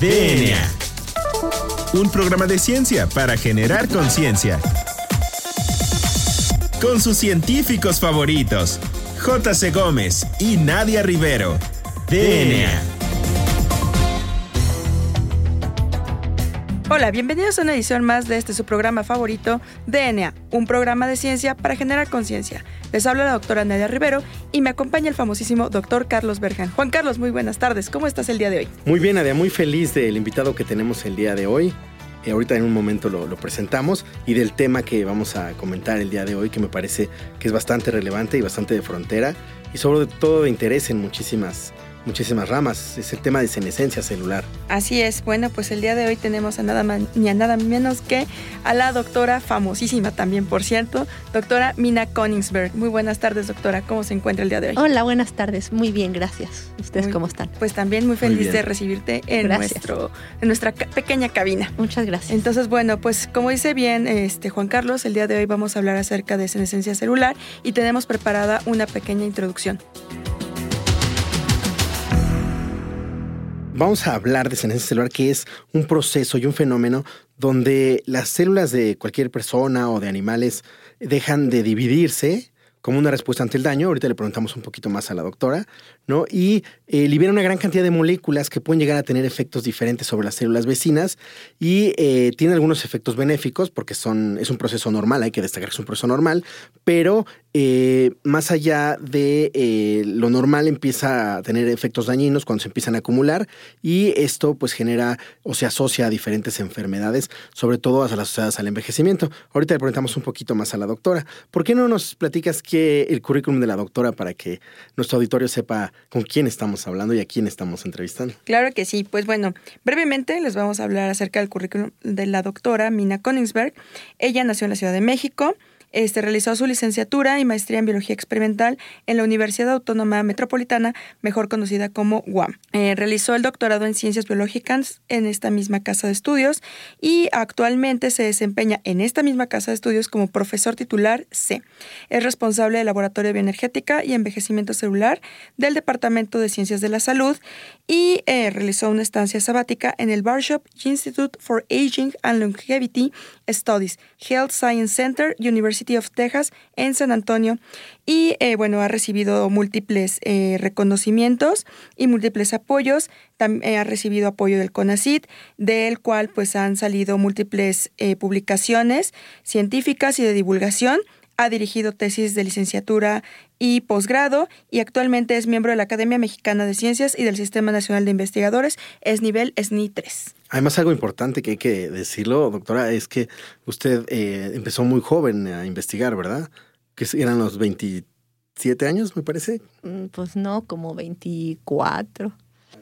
DNA. Un programa de ciencia para generar conciencia. Con sus científicos favoritos, J.C. Gómez y Nadia Rivero. DNA. Hola, bienvenidos a una edición más de este su programa favorito, DNA, un programa de ciencia para generar conciencia. Les habla la doctora Nadia Rivero y me acompaña el famosísimo doctor Carlos Berjan. Juan Carlos, muy buenas tardes. ¿Cómo estás el día de hoy? Muy bien, Nadia, muy feliz del invitado que tenemos el día de hoy. Eh, ahorita en un momento lo, lo, presentamos y del tema que vamos a comentar el día de hoy, que me parece que es bastante relevante y bastante de frontera y sobre todo de interés en muchísimas muchísimas ramas. Es el tema de senescencia celular. Así es. Bueno, pues el día de hoy tenemos a nada más ni a nada menos que a la doctora famosísima también, por cierto, doctora Mina Koningsberg. Muy buenas tardes, doctora. ¿Cómo se encuentra el día de hoy? Hola, buenas tardes. Muy bien, gracias. ¿Ustedes muy, cómo están? Pues también muy feliz muy de recibirte en, nuestro, en nuestra pequeña cabina. Muchas gracias. Entonces, bueno, pues como dice bien este Juan Carlos, el día de hoy vamos a hablar acerca de senescencia celular y tenemos preparada una pequeña introducción. Vamos a hablar de senescencia celular, que es un proceso y un fenómeno donde las células de cualquier persona o de animales dejan de dividirse como una respuesta ante el daño. Ahorita le preguntamos un poquito más a la doctora, ¿no? Y eh, libera una gran cantidad de moléculas que pueden llegar a tener efectos diferentes sobre las células vecinas y eh, tiene algunos efectos benéficos porque son, es un proceso normal, hay que destacar que es un proceso normal, pero eh, más allá de lo normal empieza a tener efectos dañinos cuando se empiezan a acumular y esto pues genera o se asocia a diferentes enfermedades, sobre todo a las asociadas al envejecimiento. Ahorita le preguntamos un poquito más a la doctora. ¿Por qué no nos platicas qué el currículum de la doctora para que nuestro auditorio sepa con quién estamos hablando y a quién estamos entrevistando? Claro que sí. Pues bueno, brevemente les vamos a hablar acerca del currículum de la doctora Mina Koningsberg. Ella nació en la Ciudad de México. Este, realizó su licenciatura y maestría en biología experimental en la Universidad Autónoma Metropolitana, mejor conocida como UAM. Eh, realizó el doctorado en ciencias biológicas en esta misma casa de estudios y actualmente se desempeña en esta misma casa de estudios como profesor titular C. Es responsable del Laboratorio de Bioenergética y Envejecimiento Celular del Departamento de Ciencias de la Salud y eh, realizó una estancia sabática en el Barshop Institute for Aging and Longevity Studies, Health Science Center, University of Texas en San Antonio y eh, bueno, ha recibido múltiples eh, reconocimientos y múltiples apoyos. También eh, ha recibido apoyo del CONACID, del cual pues han salido múltiples eh, publicaciones científicas y de divulgación. Ha dirigido tesis de licenciatura y posgrado y actualmente es miembro de la Academia Mexicana de Ciencias y del Sistema Nacional de Investigadores, es nivel SNI 3. Además, algo importante que hay que decirlo, doctora, es que usted eh, empezó muy joven a investigar, ¿verdad? Que eran los 27 años, me parece. Pues no, como 24.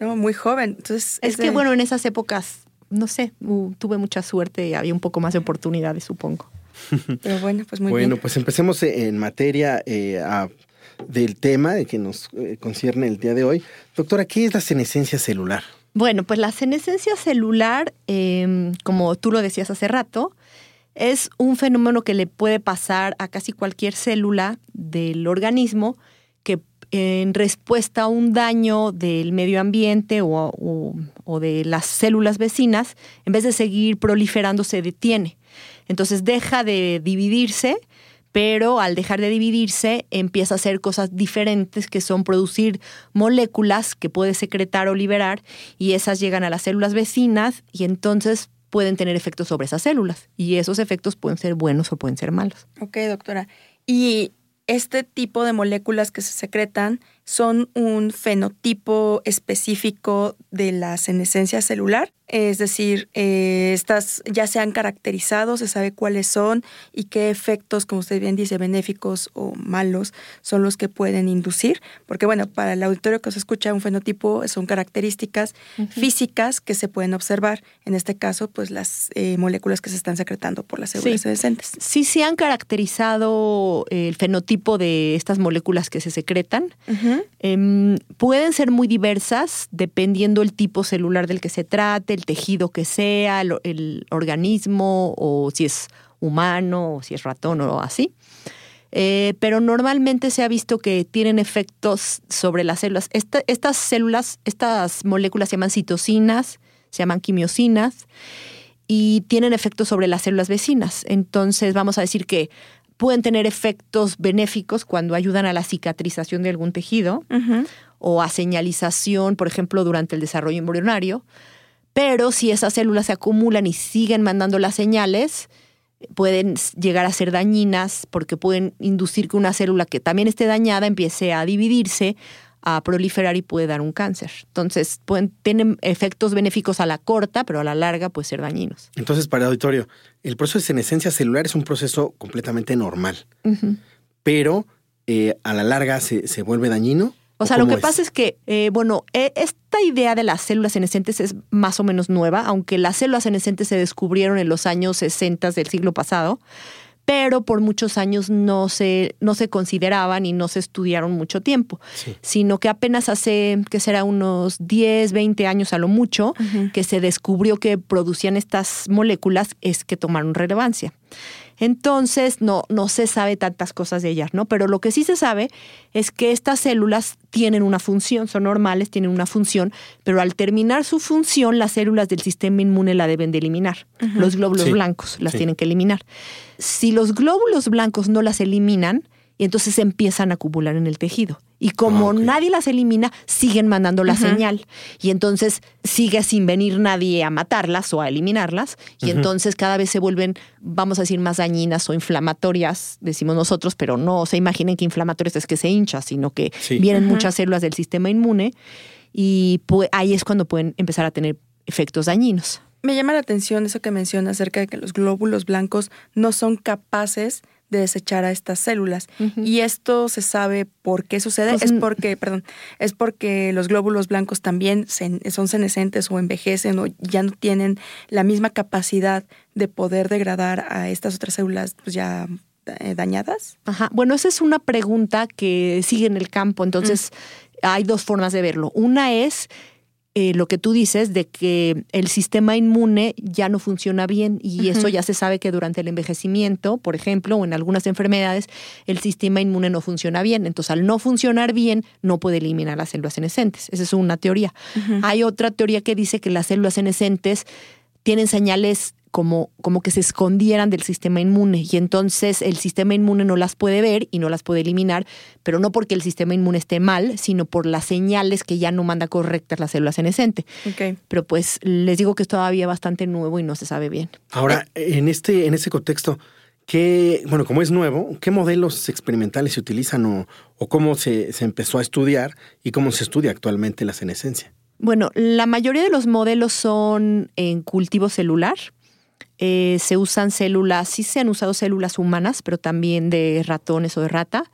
No, muy joven. Entonces, es, es de... que bueno, en esas épocas, no sé, uh, tuve mucha suerte y había un poco más de oportunidades, supongo. Pero bueno, pues muy bueno, bien. pues empecemos en materia eh, a, del tema que nos eh, concierne el día de hoy. Doctora, ¿qué es la senescencia celular? Bueno, pues la senescencia celular, eh, como tú lo decías hace rato, es un fenómeno que le puede pasar a casi cualquier célula del organismo que en respuesta a un daño del medio ambiente o, o, o de las células vecinas, en vez de seguir proliferando, se detiene. Entonces deja de dividirse, pero al dejar de dividirse empieza a hacer cosas diferentes que son producir moléculas que puede secretar o liberar y esas llegan a las células vecinas y entonces pueden tener efectos sobre esas células y esos efectos pueden ser buenos o pueden ser malos. Ok, doctora. Y este tipo de moléculas que se secretan son un fenotipo específico de la senescencia celular, es decir, eh, estas ya se han caracterizado, se sabe cuáles son y qué efectos, como usted bien dice, benéficos o malos son los que pueden inducir, porque bueno, para el auditorio que se escucha, un fenotipo son características uh -huh. físicas que se pueden observar, en este caso, pues las eh, moléculas que se están secretando por las células sí. Sí, sí han caracterizado el fenotipo de estas moléculas que se secretan. Uh -huh. Eh, pueden ser muy diversas dependiendo el tipo celular del que se trate, el tejido que sea, el, el organismo o si es humano o si es ratón o así. Eh, pero normalmente se ha visto que tienen efectos sobre las células. Esta, estas células, estas moléculas se llaman citocinas, se llaman quimiosinas y tienen efectos sobre las células vecinas. Entonces vamos a decir que pueden tener efectos benéficos cuando ayudan a la cicatrización de algún tejido o a señalización, por ejemplo, durante el desarrollo embrionario. Pero si esas células se acumulan y siguen mandando las señales, pueden llegar a ser dañinas porque pueden inducir que una célula que también esté dañada empiece a dividirse, a proliferar y puede dar un cáncer. Entonces, pueden, tienen efectos benéficos a la corta, pero a la larga puede ser dañinos. Entonces, para el auditorio, el proceso de senescencia celular es un proceso completamente normal, pero eh, a la larga se, se vuelve dañino. O sea, lo que pasa es que, eh, bueno, e, esta idea de las células senescentes es más o menos nueva, aunque las células senescentes se descubrieron en los años 60 del siglo pasado, pero por muchos años no se, no se consideraban y no se estudiaron mucho tiempo, sino que apenas hace, que será unos 10, 20 años a lo mucho, que se descubrió que producían estas moléculas, es que tomaron relevancia. Entonces, no, no se sabe tantas cosas de ellas, ¿no? Pero lo que sí se sabe es que estas células tienen una función, son normales, tienen una función, pero al terminar su función, las células del sistema inmune la deben de eliminar. Los glóbulos blancos las tienen que eliminar. Si los glóbulos blancos no las eliminan, y entonces se empiezan a acumular en el tejido. Y como ah, nadie las elimina, siguen mandando la señal. Y entonces sigue sin venir nadie a matarlas o a eliminarlas. Y entonces cada vez se vuelven, vamos a decir, más dañinas o inflamatorias, decimos nosotros, pero no se imaginen que inflamatorias es que se hincha, sino que vienen muchas células del sistema inmune. Y ahí es cuando pueden empezar a tener efectos dañinos. Me llama la atención eso que menciona acerca de que los glóbulos blancos no son capaces de desechar a estas células. Y esto se sabe por qué sucede. Pues, es porque, perdón, es porque los glóbulos blancos también son senescentes o envejecen o ya no tienen la misma capacidad de poder degradar a estas otras células pues ya eh, dañadas. Ajá. Bueno, esa es una pregunta que sigue en el campo. Entonces, hay dos formas de verlo. Una es eh, lo que tú dices de que el sistema inmune ya no funciona bien y eso ya se sabe que durante el envejecimiento, por ejemplo, o en algunas enfermedades, el sistema inmune no funciona bien. Entonces, al no funcionar bien, no puede eliminar las células senescentes. Esa es una teoría. Hay otra teoría que dice que las células senescentes tienen señales como, como que se escondieran del sistema inmune y entonces el sistema inmune no las puede ver y no las puede eliminar, pero no porque el sistema inmune esté mal, sino por las señales que ya no manda correctas la célula senescente. Pero pues les digo que es todavía bastante nuevo y no se sabe bien. Ahora, en este, en ese contexto, ¿qué, bueno, como es nuevo, qué modelos experimentales se utilizan o, o cómo se, se empezó a estudiar y cómo se estudia actualmente la senescencia? Bueno, la mayoría de los modelos son en cultivo celular, eh, se usan células, sí se han usado células humanas, pero también de ratones o de rata.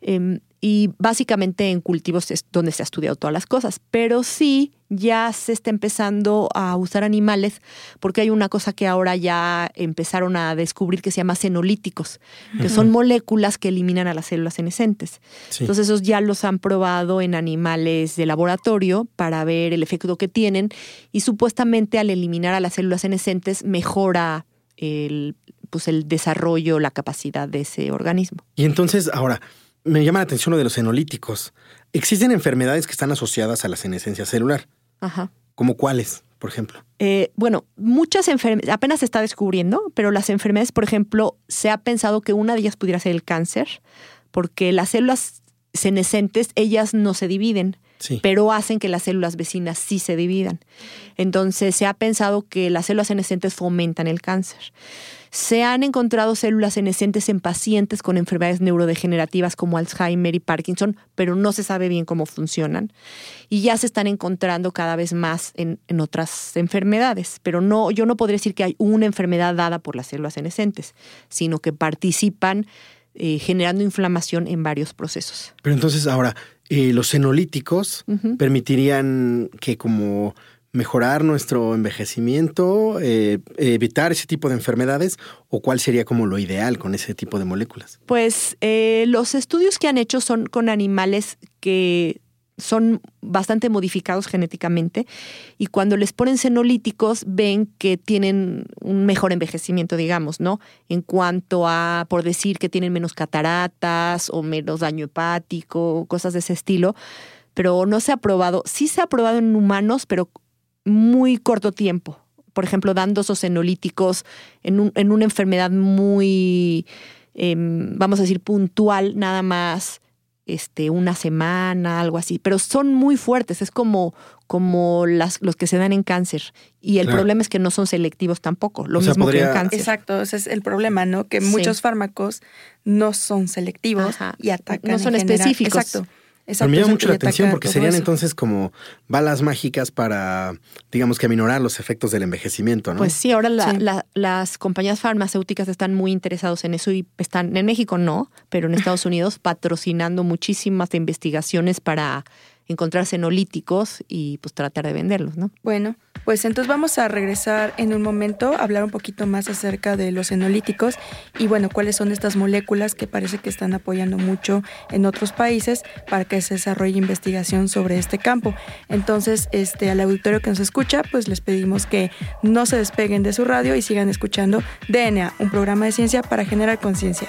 Em, y básicamente en cultivos es donde se ha estudiado todas las cosas, pero sí ya se está empezando a usar animales porque hay una cosa que ahora ya empezaron a descubrir que se llama senolíticos, que son moléculas que eliminan a las células senescentes. Entonces esos ya los han probado en animales de laboratorio para ver el efecto que tienen y supuestamente al eliminar a las células senescentes mejora el, pues el desarrollo, la capacidad de ese organismo. Y entonces ahora me llama la atención lo de los senolíticos. Existen enfermedades que están asociadas a la senescencia celular. Ajá. ¿Como cuáles, por ejemplo? Eh, bueno, muchas enfermedades, apenas se está descubriendo, pero las enfermedades, por ejemplo, se ha pensado que una de ellas pudiera ser el cáncer, porque las células senescentes, ellas no se dividen, pero hacen que las células vecinas sí se dividan. Entonces, se ha pensado que las células senescentes fomentan el cáncer. Se han encontrado células senescentes en pacientes con enfermedades neurodegenerativas como Alzheimer y Parkinson, pero no se sabe bien cómo funcionan. Y ya se están encontrando cada vez más en, otras enfermedades. Pero no, yo no podría decir que hay una enfermedad dada por las células senescentes, sino que participan eh, generando inflamación en varios procesos. Pero entonces ahora, eh, los senolíticos permitirían que como mejorar nuestro envejecimiento, eh, evitar ese tipo de enfermedades o cuál sería como lo ideal con ese tipo de moléculas? Pues eh, los estudios que han hecho son con animales que son bastante modificados genéticamente y cuando les ponen senolíticos ven que tienen un mejor envejecimiento, digamos, ¿no? En cuanto a, por decir, que tienen menos cataratas o menos daño hepático, cosas de ese estilo, pero no se ha probado, sí se ha probado en humanos, pero muy corto tiempo. Por ejemplo, dando esos senolíticos en, un- en una enfermedad muy, em, vamos a decir, puntual, nada más este, una semana, algo así. Pero son muy fuertes, es como, como las, los que se dan en cáncer. Y el Claro. problema es que no son selectivos tampoco, lo O sea, mismo que en cáncer. Exacto, ese es el problema, ¿no? Que Sí. muchos fármacos no son selectivos Ajá. y atacan. No son en específicos. Exacto. Pero me llama mucho la atención porque serían eso. entonces como balas mágicas para, digamos que aminorar los efectos del envejecimiento, ¿no? Pues sí, ahora la- Sí. la- las compañías farmacéuticas están muy interesados en eso y están, en México no, pero en Estados Unidos patrocinando muchísimas investigaciones para encontrar senolíticos y pues tratar de venderlos, ¿no? Bueno, pues entonces vamos a regresar en un momento a hablar un poquito más acerca de los enolíticos y bueno, cuáles son estas moléculas que parece que están apoyando mucho en otros países para que se desarrolle investigación sobre este campo. Entonces, este al auditorio que nos escucha, pues les pedimos que no se despeguen de su radio y sigan escuchando DNA, un programa de ciencia para generar conciencia.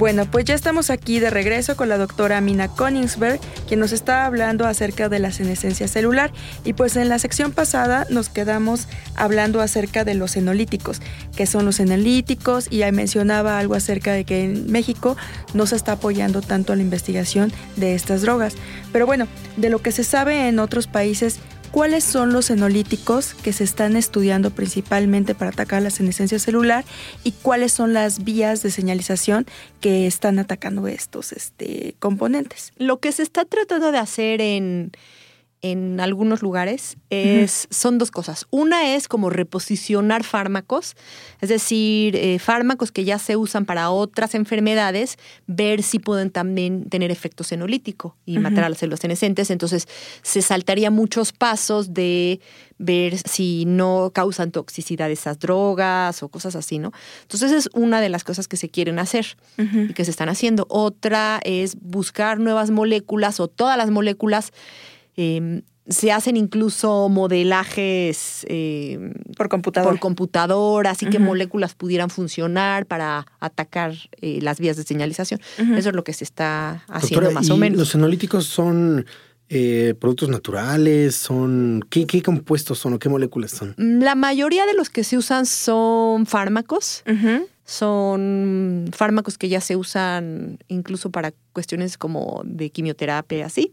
Bueno, pues ya estamos aquí de regreso con la doctora Mina Koningsberg, quien nos está hablando acerca de la senescencia celular. Y pues en la sección pasada nos quedamos hablando acerca de los senolíticos, que son los senolíticos, y ahí mencionaba algo acerca de que en México no se está apoyando tanto la investigación de estas drogas. Pero bueno, de lo que se sabe en otros países, ¿Cuáles son los senolíticos que se están estudiando principalmente para atacar la senescencia celular y cuáles son las vías de señalización que están atacando estos este, componentes? Lo que se está tratando de hacer en, en algunos lugares es, son dos cosas. Una es como reposicionar fármacos, es decir, eh, fármacos que ya se usan para otras enfermedades, ver si pueden también tener efecto senolítico y matar a las células senescentes. Entonces, se saltaría muchos pasos de ver si no causan toxicidad esas drogas o cosas así, ¿no? Entonces, es una de las cosas que se quieren hacer y que se están haciendo. Otra es buscar nuevas moléculas o todas las moléculas. Eh, se hacen incluso modelajes eh, Por computadora. por computadora, así que moléculas pudieran funcionar para atacar eh, las vías de señalización. Eso es lo que se está haciendo Doctora, más ¿y o menos. ¿Los senolíticos son eh, productos naturales? ¿Son ¿qué, qué compuestos son o qué moléculas son? La mayoría de los que se usan son fármacos. Son fármacos que ya se usan incluso para cuestiones como de quimioterapia, así.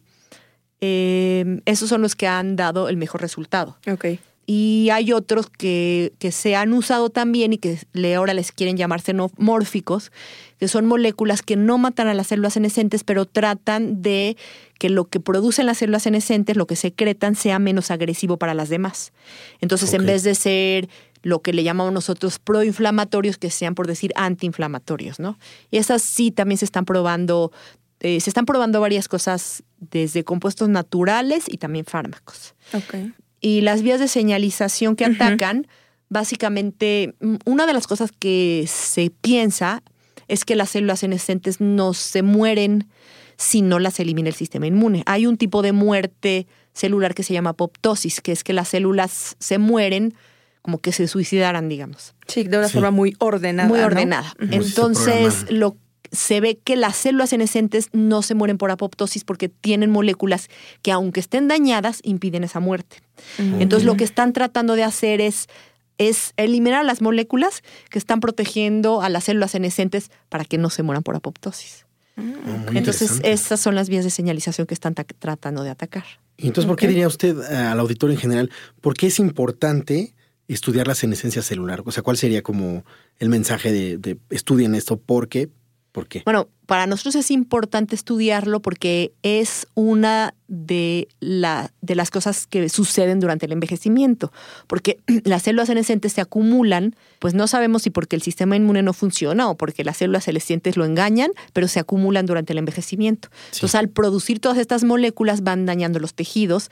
Eh, esos son los que han dado el mejor resultado. Ok. Y hay otros que, que se han usado también y que le, ahora les quieren llamar xenomórficos, que son moléculas que no matan a las células senescentes, pero tratan de que lo que producen las células senescentes, lo que secretan, sea menos agresivo para las demás. Entonces, en vez de ser lo que le llamamos nosotros proinflamatorios, que sean, por decir, antiinflamatorios, ¿no? Y esas sí también se están probando, eh, se están probando varias cosas desde compuestos naturales y también fármacos. Y las vías de señalización que atacan, básicamente, mm, una de las cosas que se piensa es que las células senescentes no se mueren si no las elimina el sistema inmune. Hay un tipo de muerte celular que se llama apoptosis, que es que las células se mueren como que se suicidaran, digamos Sí, de una Sí. forma muy ordenada. muy ordenada. Entonces, lo se ve que las células senescentes no se mueren por apoptosis porque tienen moléculas que aunque estén dañadas impiden esa muerte. Ujú. Entonces, lo que están tratando de hacer es es eliminar las moléculas que están protegiendo a las células senescentes para que no se mueran por apoptosis. Oh, muy Entonces, esas son las vías de señalización que están ta- tratando de atacar. Y entonces, ¿por qué diría usted eh, al auditorio en general, por qué es importante estudiar la senescencia celular? O sea, ¿cuál sería como el mensaje de, de estudien esto? ¿Por qué? ¿Por qué? Bueno, para nosotros es importante estudiarlo porque es una de, la, de las cosas que suceden durante el envejecimiento, porque las células senescentes se acumulan, pues no sabemos si porque el sistema inmune no funciona o porque las células senescentes lo engañan, pero se acumulan durante el envejecimiento. Entonces, al producir todas estas moléculas van dañando los tejidos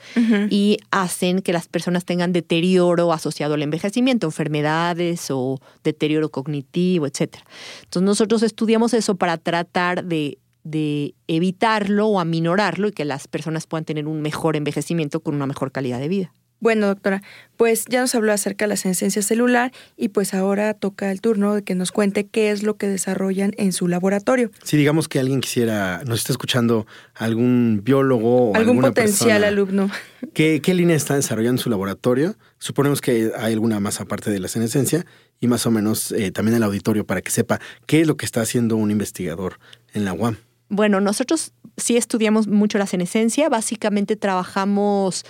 y hacen que las personas tengan deterioro asociado al envejecimiento, enfermedades o deterioro cognitivo, etc. Entonces, nosotros estudiamos eso para tratar de de evitarlo o aminorarlo y que las personas puedan tener un mejor envejecimiento con una mejor calidad de vida. Bueno, doctora, pues ya nos habló acerca de la senescencia celular y pues ahora toca el turno de que nos cuente qué es lo que desarrollan en su laboratorio. Si digamos que alguien quisiera, nos está escuchando algún biólogo o algún potencial alumno. ¿qué, ¿Qué línea está desarrollando en su laboratorio? Suponemos que hay alguna más aparte de la senescencia y más o menos eh, también el auditorio para que sepa qué es lo que está haciendo un investigador en la UAM. Bueno, nosotros sí estudiamos mucho la senescencia. Básicamente trabajamos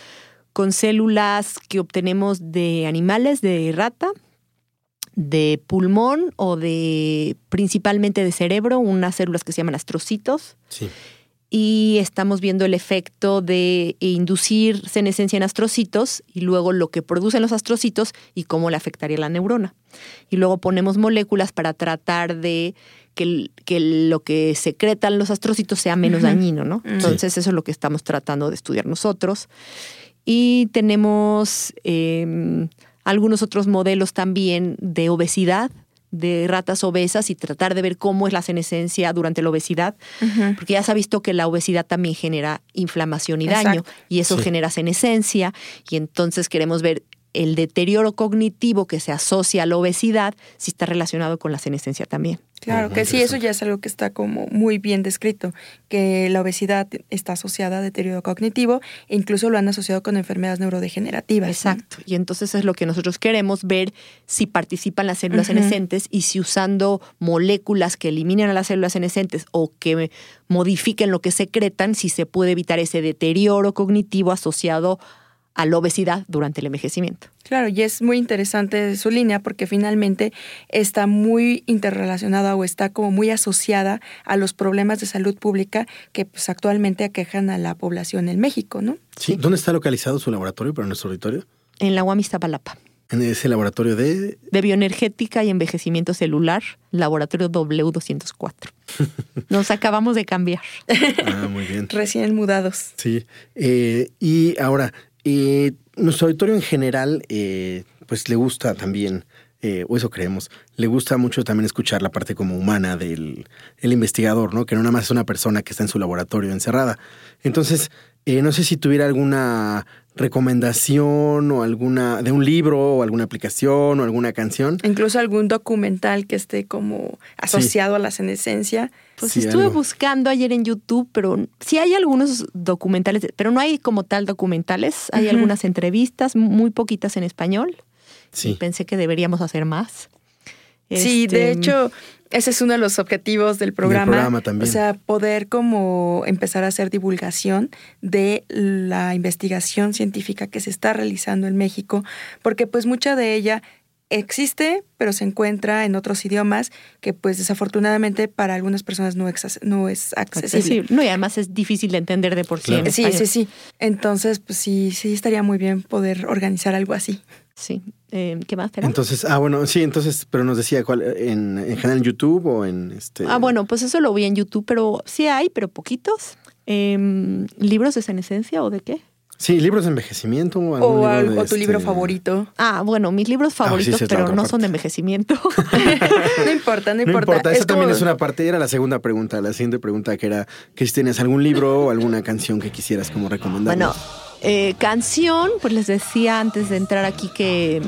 con células que obtenemos de animales, de rata, de pulmón o de principalmente de cerebro, unas células que se llaman astrocitos. Sí. Y estamos viendo el efecto de inducir senescencia en astrocitos y luego lo que producen los astrocitos y cómo le afectaría la neurona. Y luego ponemos moléculas para tratar de que, lo que secretan los astrocitos sea menos dañino, ¿no? Entonces eso es lo que estamos tratando de estudiar nosotros. Y tenemos em, algunos otros modelos también de obesidad, de ratas obesas y tratar de ver cómo es la senescencia durante la obesidad, porque ya se ha visto que la obesidad también genera inflamación y daño y eso genera senescencia y entonces queremos ver el deterioro cognitivo que se asocia a la obesidad si está relacionado con la senescencia también. Claro, que sí, eso ya es algo que está como muy bien descrito, que la obesidad está asociada a deterioro cognitivo e incluso lo han asociado con enfermedades neurodegenerativas. Exacto, y entonces es lo que nosotros queremos ver si participan las células senescentes y si usando moléculas que eliminen a las células senescentes o que modifiquen lo que secretan, si se puede evitar ese deterioro cognitivo asociado a a la obesidad durante el envejecimiento. Claro, y es muy interesante su línea porque finalmente está muy interrelacionada o está como muy asociada a los problemas de salud pública que pues, actualmente aquejan a la población en México, ¿no? Sí. ¿Dónde está localizado su laboratorio para nuestro auditorio? En la UAM Iztapalapa. En ese laboratorio de... De bioenergética y envejecimiento celular, laboratorio W204. Nos acabamos de cambiar. Ah, muy bien. Recién mudados. Sí. Eh, y ahora, eh, nuestro auditorio en general, eh, pues le gusta también, eh, o eso creemos, le gusta mucho también escuchar la parte como humana del el investigador, ¿no? Que no nada más es una persona que está en su laboratorio encerrada. Entonces, no sé si tuviera alguna recomendación o alguna de un libro o alguna aplicación o alguna canción. Incluso algún documental que esté como asociado a la senescencia. Pues estuve buscando ayer en YouTube, pero sí hay algunos documentales, pero no hay como tal documentales. Hay algunas entrevistas, muy poquitas en español. Sí. pensé que deberíamos hacer más. Sí, de este, hecho, ese es uno de los objetivos del programa. programa también. O sea, poder como empezar a hacer divulgación de la investigación científica que se está realizando en México, porque pues mucha de ella existe, pero se encuentra en otros idiomas que pues desafortunadamente para algunas personas no, no es accesible. No, y además es difícil de entender de por sí. Sí, sí, sí. Entonces, pues sí, sí estaría muy bien poder organizar algo así. Sí. Eh, ¿Qué más? Entonces, ah, bueno, sí, entonces, pero nos decía cuál, en, en general en YouTube o en este. Ah, bueno, pues eso lo vi en YouTube, pero sí hay, pero poquitos. Em, ¿Libros de senescencia o de qué? Sí, libros de envejecimiento. O, o tu libro este favorito. Ah, bueno, mis libros ah, favoritos, pero no son de envejecimiento. no importa, no importa. No importa, esa también es una parte, era la segunda pregunta, la siguiente pregunta que era que si tienes algún libro o alguna canción que quisieras como recomendar. Bueno, eh, canción, pues les decía antes de entrar aquí que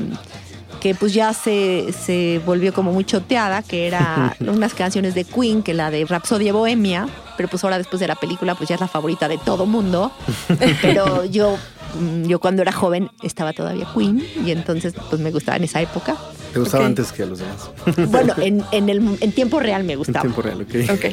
que pues ya se, se volvió como muy choteada, que era unas canciones de Queen, que la de Rhapsodia Bohemia, pero pues ahora después de la película pues ya es la favorita de todo mundo. Pero yo, mm, yo cuando era joven estaba todavía Queen y entonces pues me gustaba en esa época. ¿Te gustaba antes que a los demás? Bueno, en, en, el, en tiempo real me gustaba. En tiempo real, ok. Ok.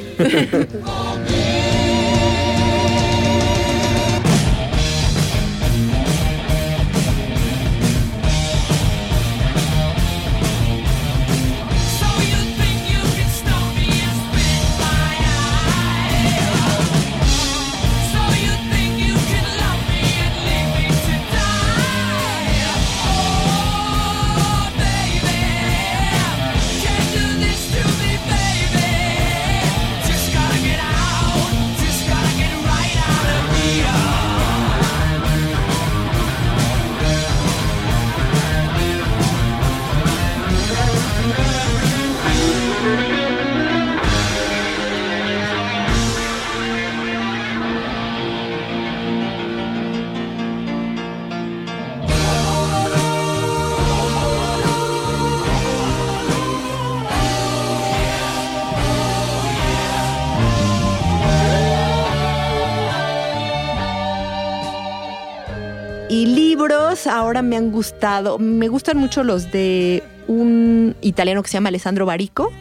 Ahora me han gustado, me gustan mucho los de un italiano que se llama Alessandro Barico.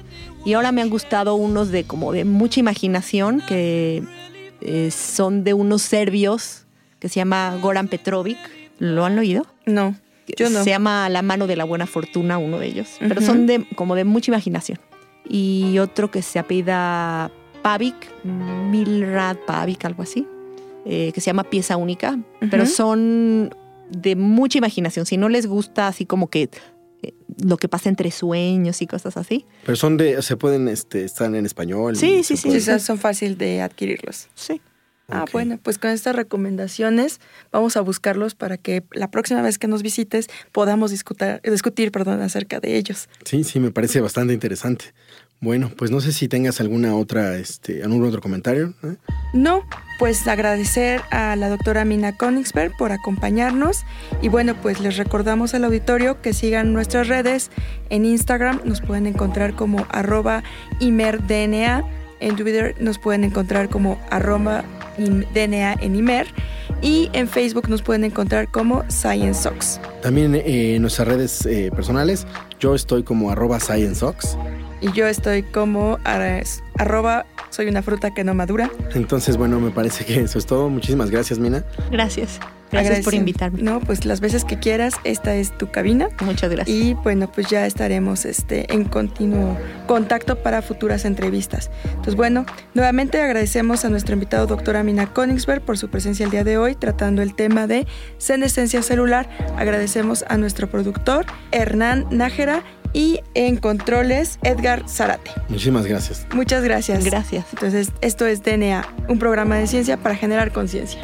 Y ahora me han gustado unos de como de mucha imaginación, que eh, son de unos serbios, que se llama Goran Petrovic. ¿Lo han oído? No, yo no. Se llama La mano de la buena fortuna, uno de ellos. Pero son de como de mucha imaginación. Y otro que se apellida Pavic, Milrad Pavic, algo así, eh, que se llama Pieza Única. Pero son de mucha imaginación. Si no les gusta así como que eh, lo que pasa entre sueños y cosas así. Pero son de, se pueden este, estar en español. Sí, sí, sí, pueden- son fácil de adquirirlos. Sí. Ah, bueno, pues con estas recomendaciones vamos a buscarlos para que la próxima vez que nos visites podamos discutir, discutir perdón, acerca de ellos. Sí, sí, me parece bastante interesante. Bueno, pues no sé si tengas alguna otra, este, algún otro comentario. ¿eh? No, pues agradecer a la doctora Mina Konigsberg por acompañarnos y bueno, pues les recordamos al auditorio que sigan nuestras redes. En Instagram nos pueden encontrar como arroba imerdna, en Twitter nos pueden encontrar como arroba DNA en Imer y en Facebook nos pueden encontrar como ScienceSox. También eh, en nuestras redes eh, personales, yo estoy como arroba scienceox. Y yo estoy como ar- arroba soy una fruta que no madura. Entonces, bueno, me parece que eso es todo. Muchísimas gracias, Mina. Gracias. Gracias por invitarme. No, pues las veces que quieras, esta es tu cabina. Muchas gracias. Y bueno, pues ya estaremos este, en continuo contacto para futuras entrevistas. Entonces, bueno, nuevamente agradecemos a nuestro invitado, doctora Mina Konigsberg, por su presencia el día de hoy tratando el tema de senescencia celular. Agradecemos a nuestro productor, Hernán Nájera, y en controles, Edgar Zarate. Muchísimas gracias. Muchas gracias. Gracias. Entonces, esto es DNA, un programa de ciencia para generar conciencia.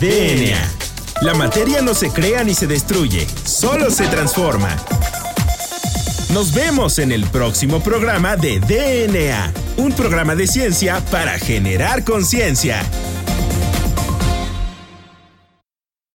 DNA. La materia no se crea ni se destruye, solo se transforma. Nos vemos en el próximo programa de DNA, un programa de ciencia para generar conciencia.